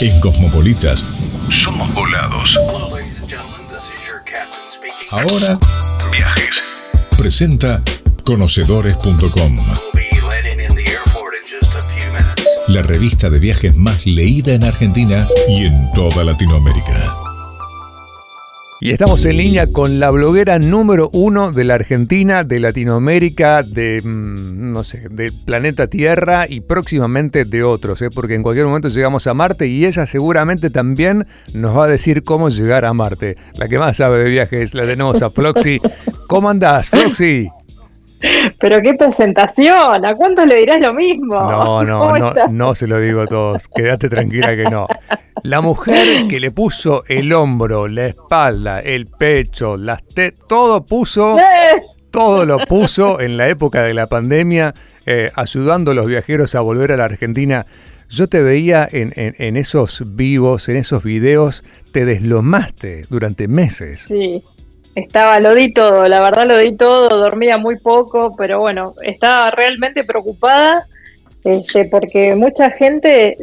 En Cosmopolitas somos volados. Ahora, viajes. Presenta conocedores.com. La revista de viajes más leída en Argentina y en toda Latinoamérica. Y estamos en línea con la bloguera número uno de la Argentina, de Latinoamérica, de, mm, no sé, del planeta Tierra y próximamente de otros, ¿eh? porque en cualquier momento llegamos a Marte y ella seguramente también nos va a decir cómo llegar a Marte. La que más sabe de viajes la tenemos a Floxy. ¿Cómo andás, Floxy? Pero qué presentación, ¿a cuántos le dirás lo mismo? No, no, no, no se lo digo a todos, quédate tranquila que no. La mujer que le puso el hombro, la espalda, el pecho, las todo puso, todo lo puso en la época de la pandemia, eh, ayudando a los viajeros a volver a la Argentina. Yo te veía en, en esos vivos, en esos videos, te deslomaste durante meses. Sí, estaba, lo di todo, la verdad lo di todo, dormía muy poco, pero bueno, estaba realmente preocupada este, porque mucha gente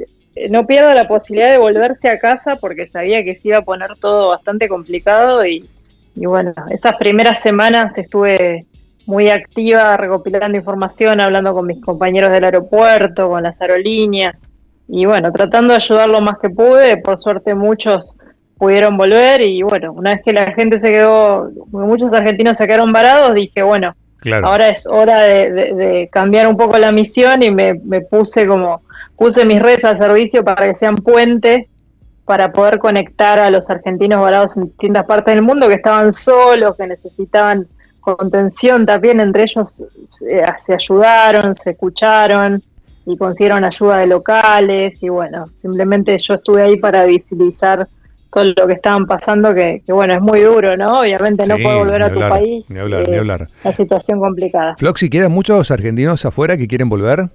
no pierde la posibilidad de volverse a casa porque sabía que se iba a poner todo bastante complicado y, y bueno, esas primeras semanas estuve muy activa recopilando información, hablando con mis compañeros del aeropuerto, con las aerolíneas y bueno, tratando de ayudar lo más que pude, por suerte muchos pudieron volver y bueno, una vez que la gente se quedó, muchos argentinos se quedaron varados, dije, bueno, ahora es hora de, cambiar un poco la misión y me, puse como, puse mis redes al servicio para que sean puente para poder conectar a los argentinos varados en distintas partes del mundo que estaban solos, que necesitaban contención también, entre ellos se, se ayudaron, se escucharon y consiguieron ayuda de locales y bueno, simplemente yo estuve ahí para visibilizar todo lo que estaban pasando, que, bueno, es muy duro, ¿no? Obviamente no puedo volver a tu país. Ni hablar, ni eh, hablar. La situación complicada. Floxy, ¿quedan muchos argentinos afuera que quieren volver?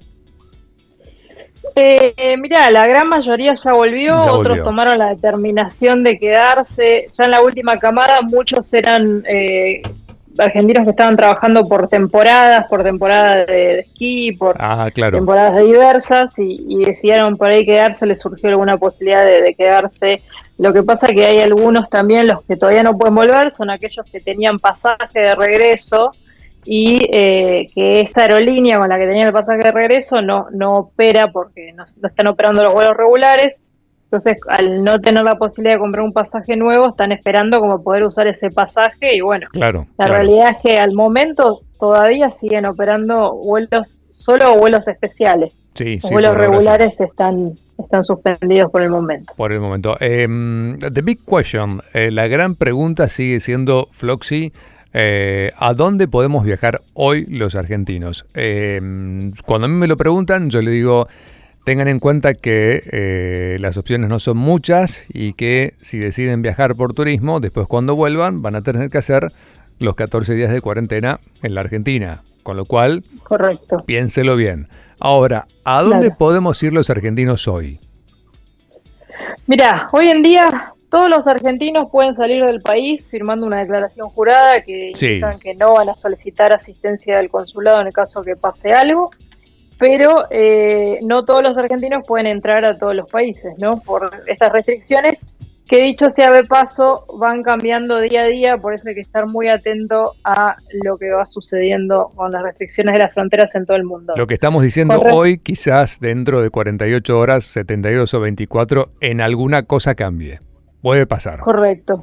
Eh, mira, la gran mayoría ya volvió, otros tomaron la determinación de quedarse. Ya en la última camada muchos eran eh, argentinos que estaban trabajando por temporadas, por temporadas de, esquí, por ah, temporadas diversas y, decidieron por ahí quedarse, les surgió alguna posibilidad de, quedarse. Lo que pasa que hay algunos también, los que todavía no pueden volver, son aquellos que tenían pasaje de regreso y eh, que esa aerolínea con la que tenían el pasaje de regreso no, no opera porque no están operando los vuelos regulares entonces, al no tener la posibilidad de comprar un pasaje nuevo, están esperando como poder usar ese pasaje y bueno, claro, la realidad es que al momento todavía siguen operando vuelos, solo vuelos especiales. Sí, Los vuelos regulares están están suspendidos por el momento. Por el momento. Em, the big question, eh, la gran pregunta sigue siendo, Floxy, eh, ¿A dónde podemos viajar hoy los argentinos? Em, cuando a mí me lo preguntan, yo le digo, Tengan en cuenta que eh, las opciones no son muchas y que si deciden viajar por turismo, después cuando vuelvan van a tener que hacer los 14 días de cuarentena en la Argentina. Con lo cual, Correcto. piénselo bien. Ahora, ¿a dónde podemos ir los argentinos hoy? Mira, hoy en día todos los argentinos pueden salir del país firmando una declaración jurada que indican que no van a solicitar asistencia del consulado en el caso que pase algo pero eh, no todos los argentinos pueden entrar a todos los países, ¿no? Por estas restricciones que dicho sea de paso, van cambiando día a día, por eso hay que estar muy atento a lo que va sucediendo con las restricciones de las fronteras en todo el mundo. Lo que estamos diciendo hoy, quizás dentro de 48 horas, 72 o 24, en alguna cosa cambie. Puede pasar. Correcto,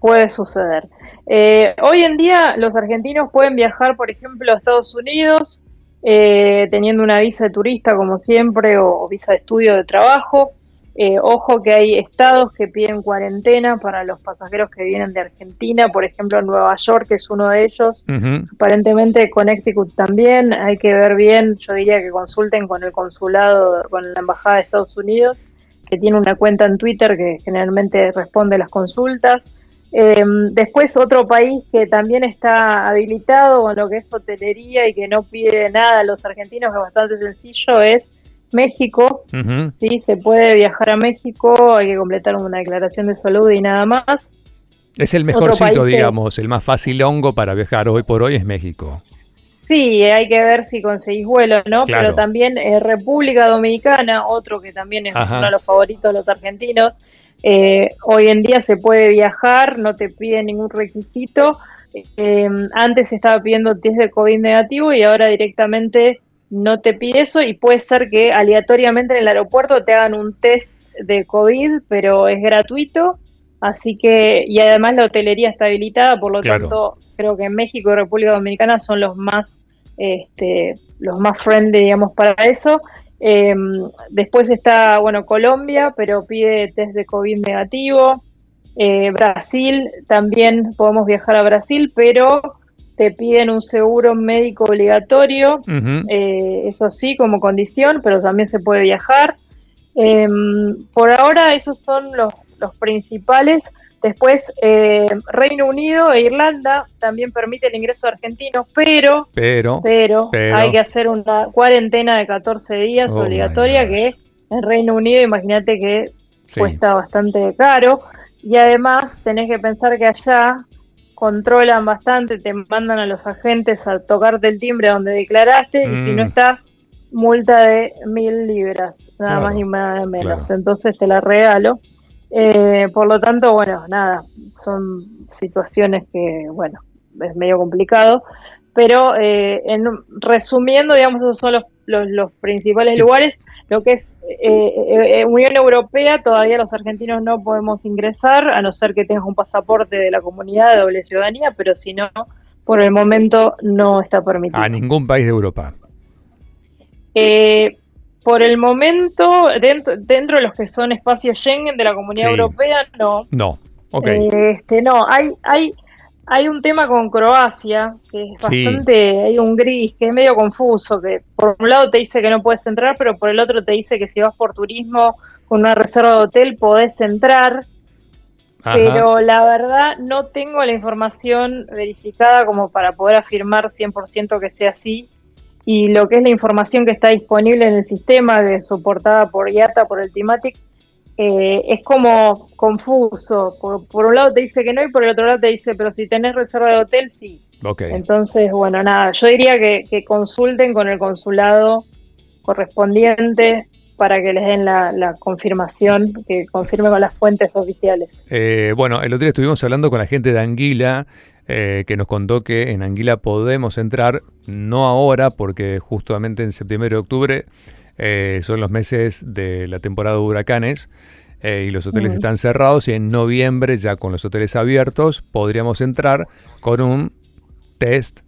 puede suceder. Eh, hoy en día los argentinos pueden viajar, por ejemplo, a Estados Unidos, eh, teniendo una visa de turista como siempre o, visa de estudio de trabajo. Eh, ojo que hay estados que piden cuarentena para los pasajeros que vienen de Argentina, por ejemplo Nueva York es uno de ellos, aparentemente Connecticut también, hay que ver bien, yo diría que consulten con el consulado, con la Embajada de Estados Unidos, que tiene una cuenta en Twitter que generalmente responde las consultas. Eh, después otro país que también está habilitado con lo que es hotelería y que no pide nada a los argentinos, que es bastante sencillo, es México. Sí, se puede viajar a México, hay que completar una declaración de salud y nada más. Es el mejor sitio, digamos, el más fácil hongo para viajar hoy por hoy es México. Sí, hay que ver si conseguís vuelo, ¿no? Pero también eh, República Dominicana, otro que también es uno de los favoritos de los argentinos. Eh, hoy en día se puede viajar, no te pide ningún requisito. Eh, antes estaba pidiendo test de COVID negativo y ahora directamente no te pide eso y puede ser que aleatoriamente en el aeropuerto te hagan un test de COVID, pero es gratuito. Así que, y además la hotelería está habilitada, por lo tanto, creo que México y República Dominicana son los más, este, los más friendly, digamos, para eso. Em, después está, bueno, Colombia, pero pide test de COVID negativo. Eh, Brasil, también podemos viajar a Brasil, pero te piden un seguro médico obligatorio, eh, eso sí, como condición, pero también se puede viajar. Em, por ahora esos son los, los principales. Después, eh, Reino Unido e Irlanda también permiten el ingreso de argentinos, pero, pero, pero, hay que hacer una cuarentena de 14 días oh obligatoria que en Reino Unido, imagínate que cuesta bastante caro. Y además tenés que pensar que allá controlan bastante, te mandan a los agentes a tocarte el timbre donde declaraste y si no mm. estás, multa de mil libras, nada más ni nada menos. Entonces te la regalo. Eh, por lo tanto, bueno, nada, son situaciones que, bueno, es medio complicado, pero eh, en, resumiendo, digamos, esos son los, los, principales lugares. Lo que es eh, Unión Europea, todavía los argentinos no podemos ingresar, a no ser que tengas un pasaporte de la comunidad de doble ciudadanía, pero si no, por el momento no está permitido. A ningún país de Europa. Eh, por el momento, dentro, dentro de los que son espacios Schengen de la Comunidad Europea, no. No, ok. Este, no, hay, hay, hay un tema con Croacia que es bastante, hay un gris que es medio confuso, que por un lado te dice que no puedes entrar, pero por el otro te dice que si vas por turismo con una reserva de hotel podés entrar. Pero la verdad no tengo la información verificada como para poder afirmar 100% que sea así y lo que es la información que está disponible en el sistema, de, soportada por IATA, por el Timatic, eh, es como confuso. Por, un lado te dice que no y por el otro lado te dice, pero si tenés reserva de hotel, sí. Entonces, bueno, nada, yo diría que, consulten con el consulado correspondiente para que les den la, confirmación, que confirme con las fuentes oficiales. Eh, bueno, el otro día estuvimos hablando con la gente de Anguila eh, que nos contó que en Anguila podemos entrar, no ahora, porque justamente en septiembre y octubre eh, son los meses de la temporada de huracanes eh, y los hoteles están cerrados y en noviembre ya con los hoteles abiertos podríamos entrar con un test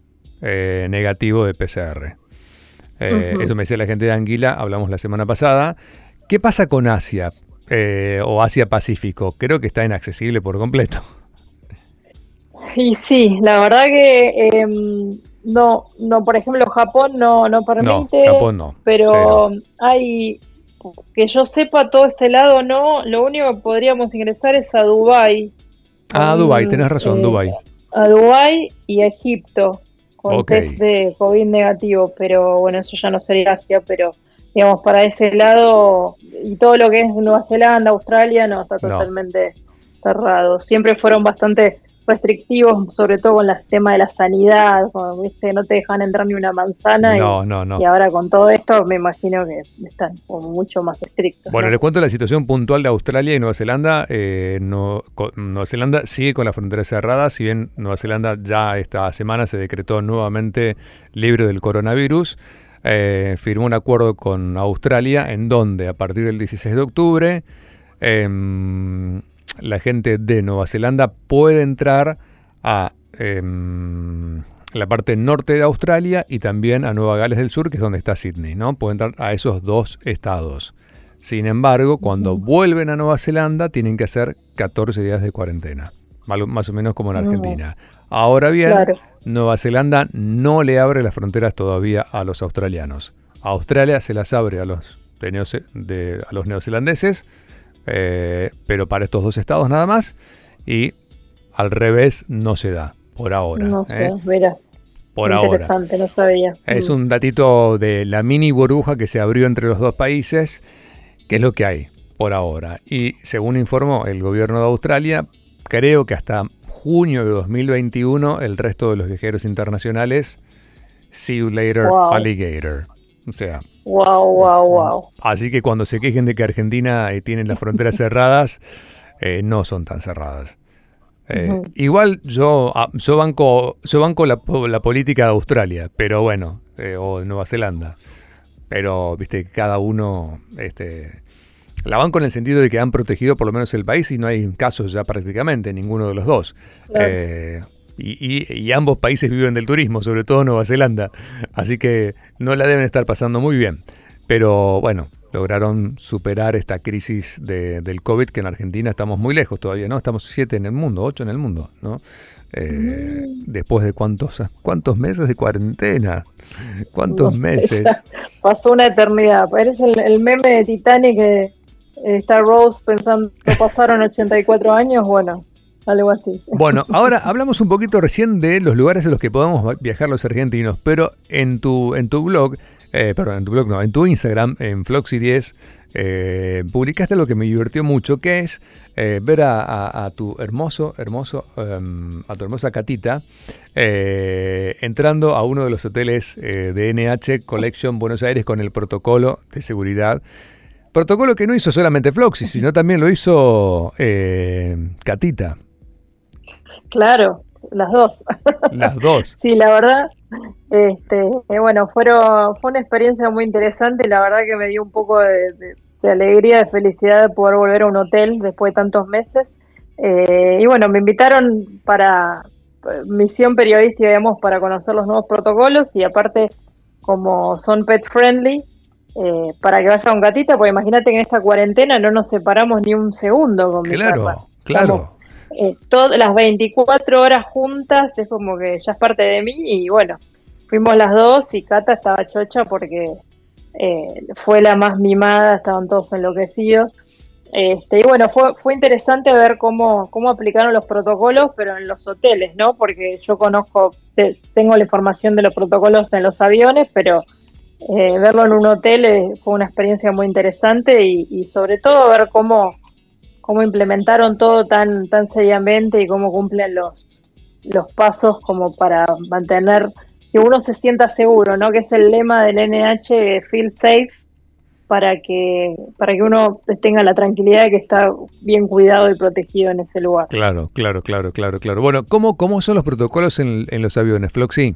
negativo de PCR. Eso me decía la gente de Anguila, hablamos la semana pasada. ¿Qué pasa con Asia o Asia Pacífico? Creo que está inaccesible por completo. Y sí, la verdad que em, no, no, por ejemplo, Japón no, no permite. No, Japón no. Pero hay, que yo sepa, todo ese lado no. Lo único que podríamos ingresar es a Dubai. Ah, a Dubai, tenés razón, eh, Dubai. A Dubai y a Egipto con test de COVID negativo, pero bueno, eso ya no sería Asia, pero digamos, para ese lado y todo lo que es Nueva Zelanda, Australia, no, está totalmente cerrado. Siempre fueron bastante restrictivos, sobre todo con el tema de la sanidad, no te dejan entrar ni una manzana. No, y, no, no. Y ahora con todo esto me imagino que están como mucho más estrictos. Bueno, les cuento la situación puntual de Australia y Nueva Zelanda. Eh, Nueva Zelanda sigue con la frontera cerrada, si bien Nueva Zelanda ya esta semana se decretó nuevamente libre del coronavirus. Eh, firmó un acuerdo con Australia en donde a partir del 16 de octubre em, la gente de Nueva Zelanda puede entrar a em, la parte norte de Australia y también a Nueva Gales del Sur, que es donde está Sydney, ¿no? Puede entrar a esos dos estados. Sin embargo, cuando vuelven a Nueva Zelanda tienen que hacer 14 días de cuarentena, más o menos como en Argentina. Ahora bien, Nueva Zelanda no le abre las fronteras todavía a los australianos. Australia se las abre a los, de, a los neozelandeses eh, pero para estos dos estados nada más, y al revés no se da, por ahora. No sé, ¿eh? mira. Por Interesante, no sabía. Es mm. un datito de la mini burbuja que se abrió entre los dos países, que es lo que hay por ahora. Y según informó el gobierno de Australia, creo que hasta junio de 2021 el resto de los viajeros internacionales see you later, alligator. O sea. Wow, wow, wow. Así que cuando se quejen de que Argentina eh, tiene las fronteras cerradas, eh, no son tan cerradas. Eh, igual yo, ah, yo banco, yo banco la, política de Australia, pero bueno, o de Nueva Zelanda. Pero, viste, cada uno, este, la banco en el sentido de que han protegido por lo menos el país y no hay casos ya prácticamente, ninguno de los dos. Y, ambos países viven del turismo, sobre todo Nueva Zelanda. Así que no la deben estar pasando muy bien. Pero bueno, lograron superar esta crisis del COVID, que en Argentina estamos muy lejos todavía, ¿no? Estamos siete en el mundo, ocho en el mundo, ¿no? Eh, mm. Después de cuántos, cuántos meses de cuarentena, cuántos meses. Pasó una eternidad. Parece el, el, meme de Titanic que está Rose pensando que pasaron 84 años. Bueno, algo así. Bueno, ahora hablamos un poquito recién de los lugares en los que podemos viajar los argentinos, pero en tu, en tu blog, eh, perdón, en tu blog no, en tu Instagram, en Floxy10, eh, publicaste lo que me divirtió mucho, que es eh, ver a, tu hermoso, hermoso, em, a tu hermosa Catita entrando a uno de los hoteles de NH Collection Buenos Aires con el protocolo de seguridad. Protocolo que no hizo solamente Floxy, sino también lo hizo Catita. Claro, las dos. Las dos. sí, la verdad, este, eh, bueno, fueron, fue una experiencia muy interesante, la verdad que me dio un poco de, alegría, de felicidad de poder volver a un hotel después de tantos meses. Eh, y bueno, me invitaron para eh, misión periodística, digamos, para conocer los nuevos protocolos y aparte, como son pet friendly, para que vaya un gatita, porque imagínate que en esta cuarentena no nos separamos ni un segundo con Claro, claro eh, todas las 24 horas juntas es como que ya es parte de mí y bueno, fuimos las dos y Cata estaba chocha porque eh, fue la más mimada, estaban todos enloquecidos. Este, y bueno, fue, fue interesante ver cómo, cómo aplicaron los protocolos, pero en los hoteles, ¿no? Porque yo conozco, tengo la información de los protocolos en los aviones, pero eh, verlo en un hotel eh, fue una experiencia muy interesante y, y sobre todo ver cómo, cómo implementaron todo tan, tan seriamente y cómo cumplen los, los pasos como para mantener que uno se sienta seguro, ¿no? Que es el lema del NH Feel Safe para que para que uno tenga la tranquilidad de que está bien cuidado y protegido en ese lugar. Claro, claro, claro, claro, claro. Bueno, ¿cómo, cómo son los protocolos en, en los aviones, Floxy?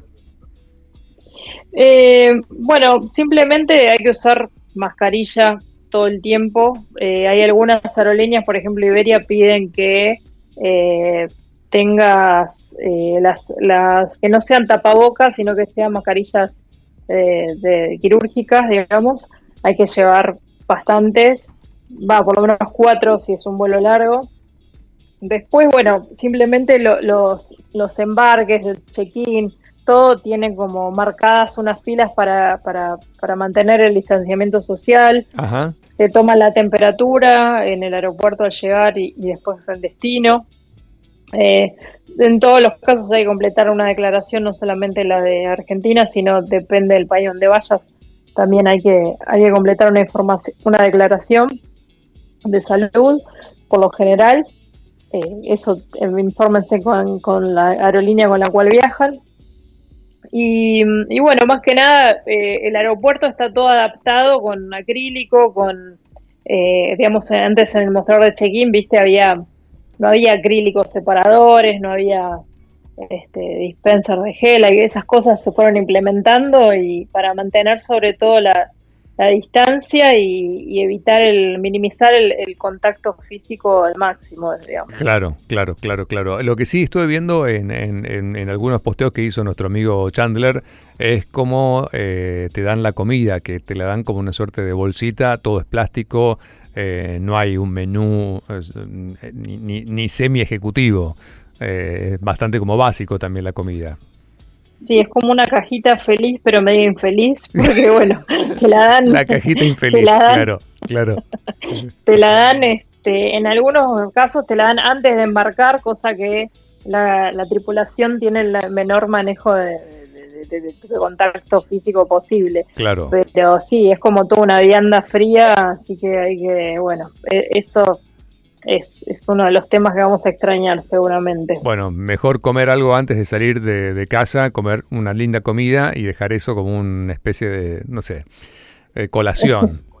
Eh, bueno, simplemente hay que usar mascarilla todo el tiempo. Eh, hay algunas aerolíneas, por ejemplo Iberia, piden que eh, tengas eh, las, las que no sean tapabocas, sino que sean mascarillas de, quirúrgicas, digamos. Hay que llevar bastantes, va por lo menos cuatro si es un vuelo largo. Después, bueno, simplemente los, los embarques, el check-in, todo tiene como marcadas unas filas para, para, para mantener el distanciamiento social. Ajá. Se toma la temperatura en el aeropuerto al llegar y, después al destino. Eh, en todos los casos hay que completar una declaración, no solamente la de Argentina, sino depende del país donde vayas, también hay que, hay que completar una, información, una declaración de salud, por lo general. Eh, eso, eh, infórmense con, con la aerolínea con la cual viajan. Y, bueno, más que nada, eh, el aeropuerto está todo adaptado con acrílico, con, eh, digamos, antes en el mostrador de check-in, viste, había, no había acrílicos separadores, no había este, dispenser de gel, y esas cosas se fueron implementando y para mantener sobre todo la, la distancia y, evitar el minimizar el, contacto físico al máximo. Claro, claro, claro, claro. Lo que sí estuve viendo en, algunos posteos que hizo nuestro amigo Chandler es cómo eh, te dan la comida, que te la dan como una suerte de bolsita, todo es plástico, eh, no hay un menú ni, ni, ni semi ejecutivo, eh, bastante como básico también la comida. Sí, es como una cajita feliz, pero medio infeliz, porque bueno, te la dan. La cajita infeliz, claro, claro. Te la dan, este, en algunos casos te la dan antes de embarcar, cosa que la, tripulación tiene el menor manejo de, contacto físico posible. Claro. Pero sí, es como toda una vianda fría, así que hay que, bueno, e, eso es, uno de los temas que vamos a extrañar seguramente. Bueno, mejor comer algo antes de salir de, casa, comer una linda comida y dejar eso como una especie de, no sé, colación.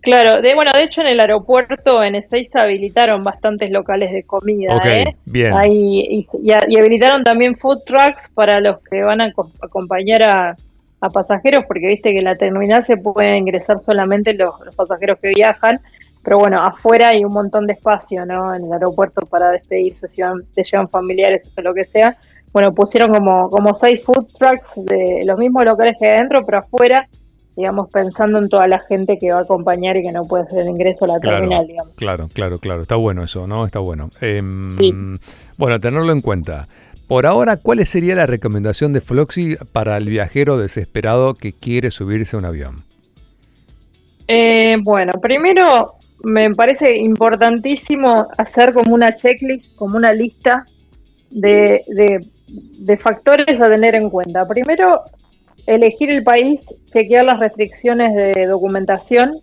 Claro, de, bueno, de hecho en el aeropuerto en Ezeiza habilitaron bastantes locales de comida. Ok, ¿eh? bien. Ahí, y, habilitaron también food trucks para los que van a acompañar a, pasajeros, porque viste que en la terminal se pueden ingresar solamente los, pasajeros que viajan, pero bueno, afuera hay un montón de espacio, ¿no? En el aeropuerto para despedirse, si van, te llevan familiares o lo que sea. Bueno, pusieron como, como seis food trucks de los mismos locales que adentro, pero afuera digamos, pensando en toda la gente que va a acompañar y que no puede hacer el ingreso a la terminal, digamos. Claro, claro, claro. Está bueno eso, ¿no? Está bueno. Em, sí. Bueno, tenerlo en cuenta. Por ahora, ¿cuál sería la recomendación de Floxy para el viajero desesperado que quiere subirse a un avión? Eh, bueno, primero me parece importantísimo hacer como una checklist, como una lista de, de factores a tener en cuenta. Primero, elegir el país, chequear las restricciones de documentación.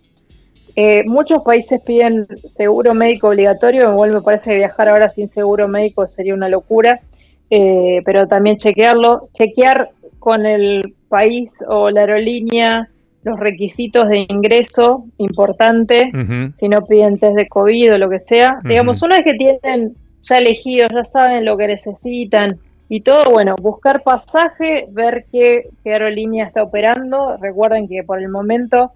Eh, muchos países piden seguro médico obligatorio, igual me parece que viajar ahora sin seguro médico sería una locura, eh, pero también chequearlo, chequear con el país o la aerolínea los requisitos de ingreso, importante, si no piden test de COVID o lo que sea. Digamos, una vez que tienen ya elegidos, ya saben lo que necesitan, y todo, bueno, buscar pasaje, ver qué, aerolínea está operando. Recuerden que por el momento,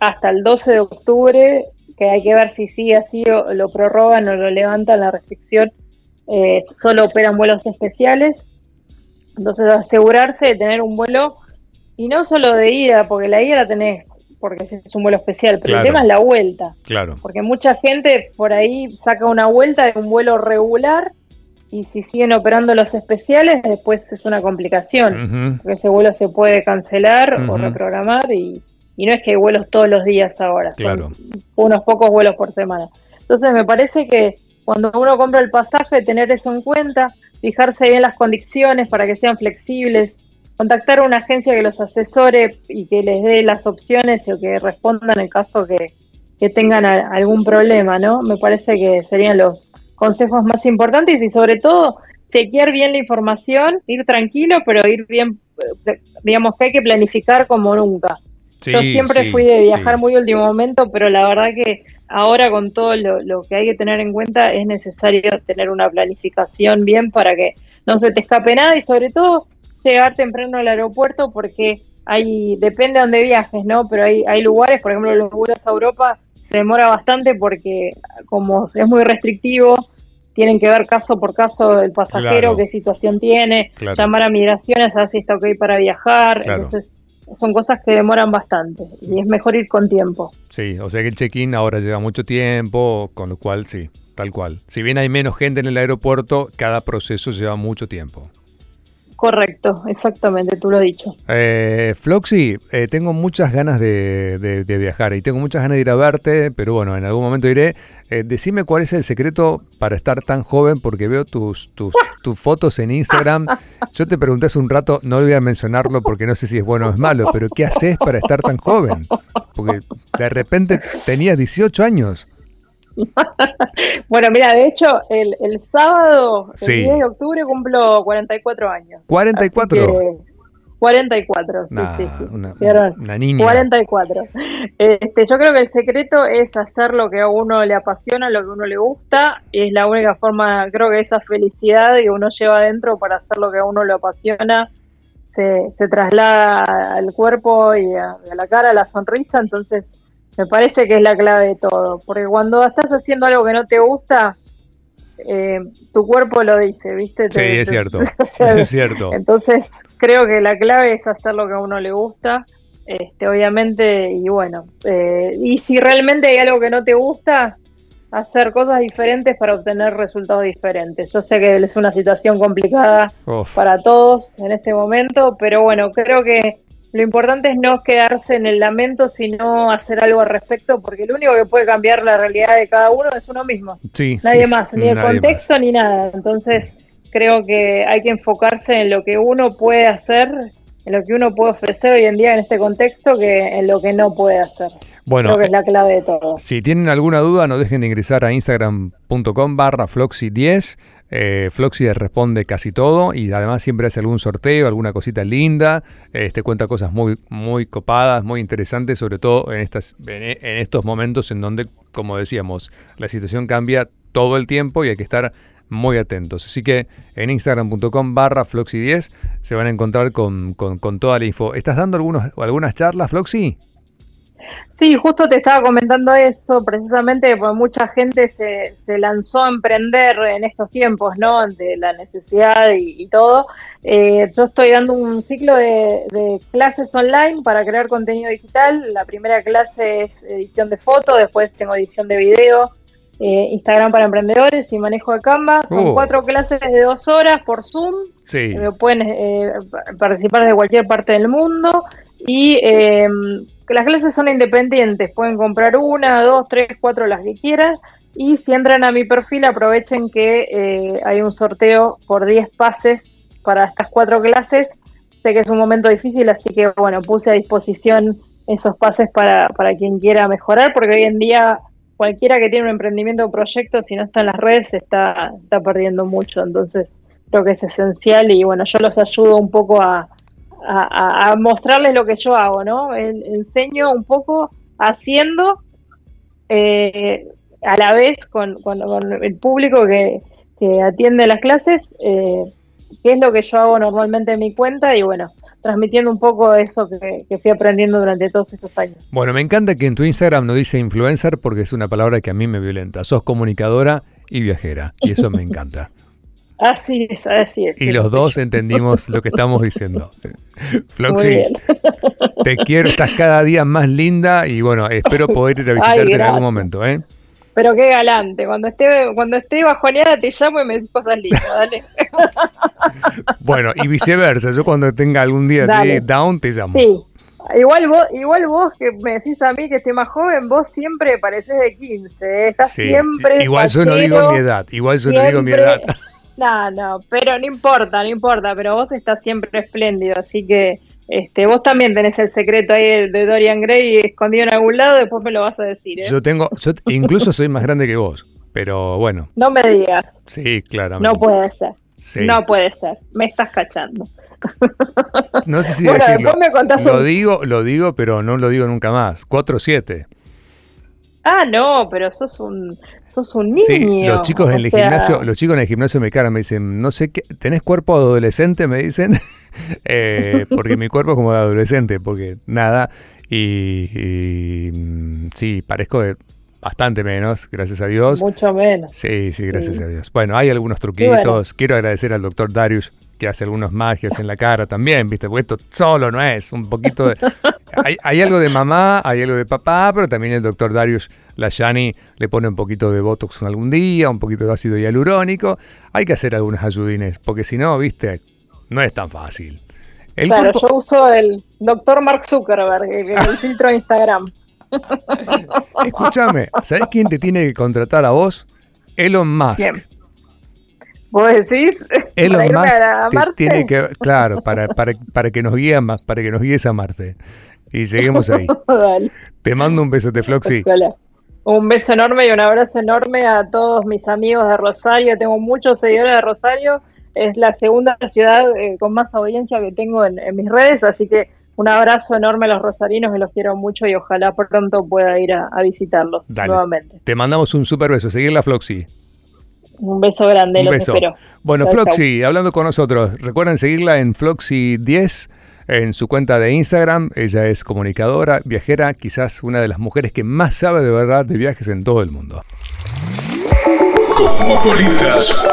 hasta el 12 de octubre, que hay que ver si sigue así o lo prorrogan o lo levantan la restricción, eh, solo operan vuelos especiales. Entonces, asegurarse de tener un vuelo, y no solo de ida, porque la ida la tenés, porque ese es un vuelo especial, pero el tema es la vuelta. Claro. Porque mucha gente por ahí saca una vuelta de un vuelo regular y si siguen operando los especiales, después es una complicación, porque ese vuelo se puede cancelar o reprogramar y, no es que hay vuelos todos los días ahora, son unos pocos vuelos por semana. Entonces me parece que cuando uno compra el pasaje, tener eso en cuenta, fijarse bien las condiciones para que sean flexibles, contactar a una agencia que los asesore y que les dé las opciones o que respondan en el caso que, que tengan algún problema, ¿no? Me parece que serían los, consejos más importantes y sobre todo chequear bien la información, ir tranquilo, pero ir bien, eh, digamos que hay que planificar como nunca. Yo siempre fui de viajar muy último momento, pero la verdad que ahora con todo lo, que hay que tener en cuenta es necesario tener una planificación bien para que no se te escape nada y sobre todo llegar temprano al aeropuerto porque hay, depende de dónde viajes, ¿no? Pero hay, hay lugares, por ejemplo, los vuelos a Europa se demora bastante porque como es muy restrictivo, tienen que ver caso por caso del pasajero, qué situación tiene, llamar a migraciones a ver si está ok para viajar, entonces son cosas que demoran bastante y es mejor ir con tiempo. Sí, o sea que el check-in ahora lleva mucho tiempo, con lo cual sí, tal cual. Si bien hay menos gente en el aeropuerto, cada proceso lleva mucho tiempo. Correcto, exactamente, tú lo has dicho. Eh, Floxy, eh, tengo muchas ganas de, viajar y tengo muchas ganas de ir a verte, pero bueno, en algún momento iré. Eh, decime cuál es el secreto para estar tan joven, porque veo tus, tus, tus fotos en Instagram. Yo te pregunté hace un rato, no voy a mencionarlo porque no sé si es bueno o es malo, pero ¿qué haces para estar tan joven? Porque de repente tenías 18 años. bueno, mira, de hecho, el, el sábado, el 10 de octubre, cumplo 44 años. ¿44? 44, sí, sí, sí. Una, niña. 44. Este, yo creo que el secreto es hacer lo que a uno le apasiona, lo que a uno le gusta. Y es la única forma, creo que esa felicidad que uno lleva adentro para hacer lo que a uno le apasiona se, se traslada al cuerpo y a, a la cara, a la sonrisa. Entonces, me parece que es la clave de todo, porque cuando estás haciendo algo que no te gusta, eh, tu cuerpo lo dice, ¿viste? sí, es cierto, es cierto. Entonces, creo que la clave es hacer lo que a uno le gusta, este, obviamente, y bueno, eh, y si realmente hay algo que no te gusta, hacer cosas diferentes para obtener resultados diferentes. Yo sé que es una situación complicada para todos en este momento, pero bueno, creo que lo importante es no quedarse en el lamento, sino hacer algo al respecto, porque lo único que puede cambiar la realidad de cada uno es uno mismo. Sí, nadie más, ni el contexto ni nada. Entonces, creo que hay que enfocarse en lo que uno puede hacer, en lo que uno puede ofrecer hoy en día en este contexto, que en lo que no puede hacer. Bueno, Creo que es la clave de todo. Si tienen alguna duda, no dejen de ingresar a instagram.com barra Floxy10. Eh, Floxy responde casi todo y además siempre hace algún sorteo, alguna cosita linda. Este cuenta cosas muy, muy copadas, muy interesantes, sobre todo en, estas, en estos momentos en donde, como decíamos, la situación cambia todo el tiempo y hay que estar muy atentos. Así que en instagram.com barra Floxy10 se van a encontrar con, con, con, toda la info. ¿Estás dando algunos, algunas charlas, Floxy? Sí, justo te estaba comentando eso, precisamente porque mucha gente se, se lanzó a emprender en estos tiempos, ¿no? De la necesidad y, y todo. Eh, yo estoy dando un ciclo de, de, clases online para crear contenido digital. La primera clase es edición de foto, después tengo edición de video, eh, Instagram para emprendedores y manejo de Canva. Son Oh. cuatro clases de dos horas por Zoom. Sí. Eh, pueden eh, participar de cualquier parte del mundo y eh, las clases son independientes, pueden comprar una, dos, tres, cuatro, las que quieran y si entran a mi perfil aprovechen que eh, hay un sorteo por 10 pases para estas cuatro clases. Sé que es un momento difícil, así que bueno, puse a disposición esos pases para, para quien quiera mejorar, porque hoy en día cualquiera que tiene un emprendimiento o proyecto, si no está en las redes, está, está perdiendo mucho. Entonces, creo que es esencial y bueno, yo los ayudo un poco a, a, a mostrarles lo que yo hago, ¿no? En, enseño un poco haciendo eh, a la vez con, con, con el público que, que, atiende las clases, eh, qué es lo que yo hago normalmente en mi cuenta y bueno, transmitiendo un poco eso que, que, fui aprendiendo durante todos estos años. Bueno, me encanta que en tu Instagram no dice influencer porque es una palabra que a mí me violenta. Sos comunicadora y viajera y eso me encanta. Así es, así es. Y los dos entendimos lo que estamos diciendo. Floxy, te quiero, estás cada día más linda y bueno, espero poder ir a visitarte Ay, en algún momento, ¿eh? Pero qué galante, cuando esté, cuando esté bajoneada te llamo y me decís cosas lindas, dale. bueno, y viceversa, yo cuando tenga algún día de down te llamo. Sí. Igual vos, igual vos que me decís a mí que estoy más joven, vos siempre pareces de 15, ¿eh? estás sí. siempre. Igual yo no digo mi edad, igual yo siempre... no digo mi edad. No, no, pero no importa, no importa, pero vos estás siempre espléndido, así que este, vos también tenés el secreto ahí de Dorian Gray escondido en algún lado, después me lo vas a decir. ¿eh? Yo tengo, yo incluso soy más grande que vos, pero bueno. No me digas. Sí, claro. No puede ser. Sí. No puede ser, me estás cachando. No sé si bueno, decirlo. Me contás lo un... digo, lo digo, pero no lo digo nunca más. 4-7. Ah, no, pero sos un, sos un niño. Sí, los chicos en el sea... gimnasio, los chicos en el gimnasio me caran, me dicen, no sé qué, ¿tenés cuerpo de adolescente? Me dicen, eh, porque mi cuerpo es como de adolescente, porque nada, y, y mm, sí, parezco de bastante menos, gracias a Dios. Mucho menos. Sí, sí, gracias sí. a Dios. Bueno, hay algunos truquitos. Bueno. Quiero agradecer al doctor Darius que hace algunas magias en la cara también, ¿viste? Porque esto solo no es, un poquito de... hay, hay, algo de mamá, hay algo de papá, pero también el doctor Darius Layani le pone un poquito de Botox en algún día, un poquito de ácido hialurónico. Hay que hacer algunas ayudines, porque si no, ¿viste? No es tan fácil. El claro, cuerpo... yo uso el doctor Mark Zuckerberg, el, el filtro de Instagram. Escúchame, ¿sabes quién te tiene que contratar a vos? Elon Musk. ¿Quién? ¿Vos decís? Elon Musk te tiene que, claro, para, para, para que nos guíe más, para que nos guíes a Marte. Y lleguemos ahí. Dale. Te mando un beso. Hola. Un beso enorme y un abrazo enorme a todos mis amigos de Rosario. Tengo muchos seguidores de Rosario. Es la segunda ciudad eh, con más audiencia que tengo en, en, mis redes, así que un abrazo enorme a los rosarinos, que los quiero mucho y ojalá pronto pueda ir a, a visitarlos Dale. nuevamente. Te mandamos un super beso. Seguir la Floxy. Un beso grande, Un los beso. espero. Bueno, Chau, Floxy, hablando con nosotros, recuerden seguirla en Floxy10 en su cuenta de Instagram. Ella es comunicadora, viajera, quizás una de las mujeres que más sabe de verdad de viajes en todo el mundo. Cosmopolitas